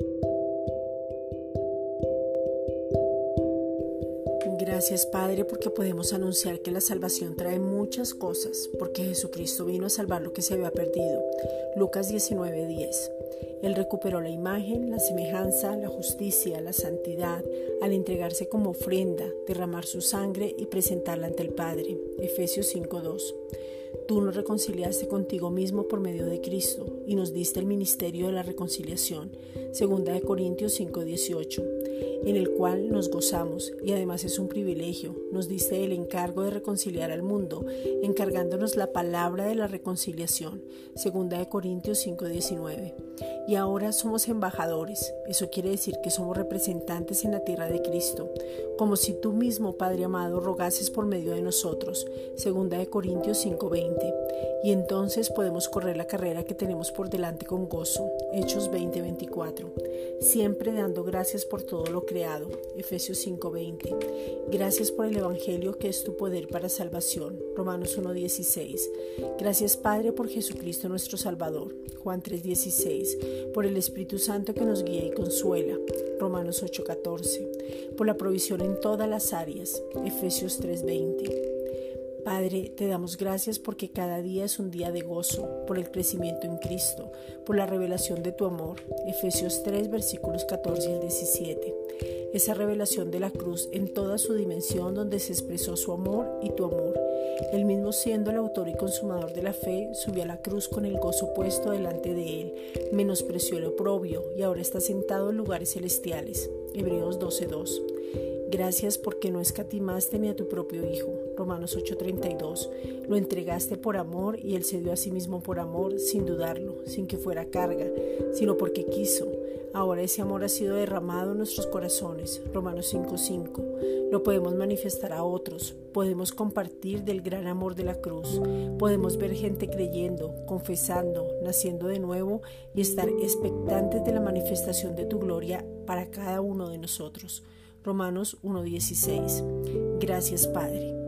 Thank you. Gracias Padre porque podemos anunciar que la salvación trae muchas cosas, porque Jesucristo vino a salvar lo que se había perdido. Lucas 19:10. Él recuperó la imagen, la semejanza, la justicia, la santidad, al entregarse como ofrenda, derramar su sangre y presentarla ante el Padre. Efesios 5:2. Tú nos reconciliaste contigo mismo por medio de Cristo y nos diste el ministerio de la reconciliación. Segunda de Corintios 5:18 en el cual nos gozamos y además es un privilegio. Nos diste el encargo de reconciliar al mundo, encargándonos la palabra de la reconciliación, segunda de Corintios 5:19. Y ahora somos embajadores, eso quiere decir que somos representantes en la tierra de Cristo, como si tú mismo, Padre amado, rogases por medio de nosotros, segunda de Corintios 5:20. Y entonces podemos correr la carrera que tenemos por delante con gozo, Hechos 20:24, siempre dando gracias por todo lo creado, Efesios 5:20. Gracias por el Evangelio que es tu poder para salvación, Romanos 1:16. Gracias Padre por Jesucristo nuestro Salvador, Juan 3:16, por el Espíritu Santo que nos guía y consuela, Romanos 8:14, por la provisión en todas las áreas, Efesios 3:20. Padre, te damos gracias porque cada día es un día de gozo, por el crecimiento en Cristo, por la revelación de tu amor. Efesios 3, versículos 14 y 17. Esa revelación de la cruz en toda su dimensión donde se expresó su amor y tu amor. Él mismo siendo el autor y consumador de la fe, subió a la cruz con el gozo puesto delante de él, menospreció el oprobio y ahora está sentado en lugares celestiales. Hebreos 12:2. Gracias porque no escatimaste ni a tu propio Hijo. Romanos 8:32. Lo entregaste por amor y Él se dio a sí mismo por amor, sin dudarlo, sin que fuera carga, sino porque quiso. Ahora ese amor ha sido derramado en nuestros corazones. Romanos 5:5. Lo podemos manifestar a otros. Podemos compartir del gran amor de la cruz. Podemos ver gente creyendo, confesando, naciendo de nuevo y estar expectantes de la manifestación de tu gloria para cada uno de nosotros. Romanos 1.16. Gracias Padre.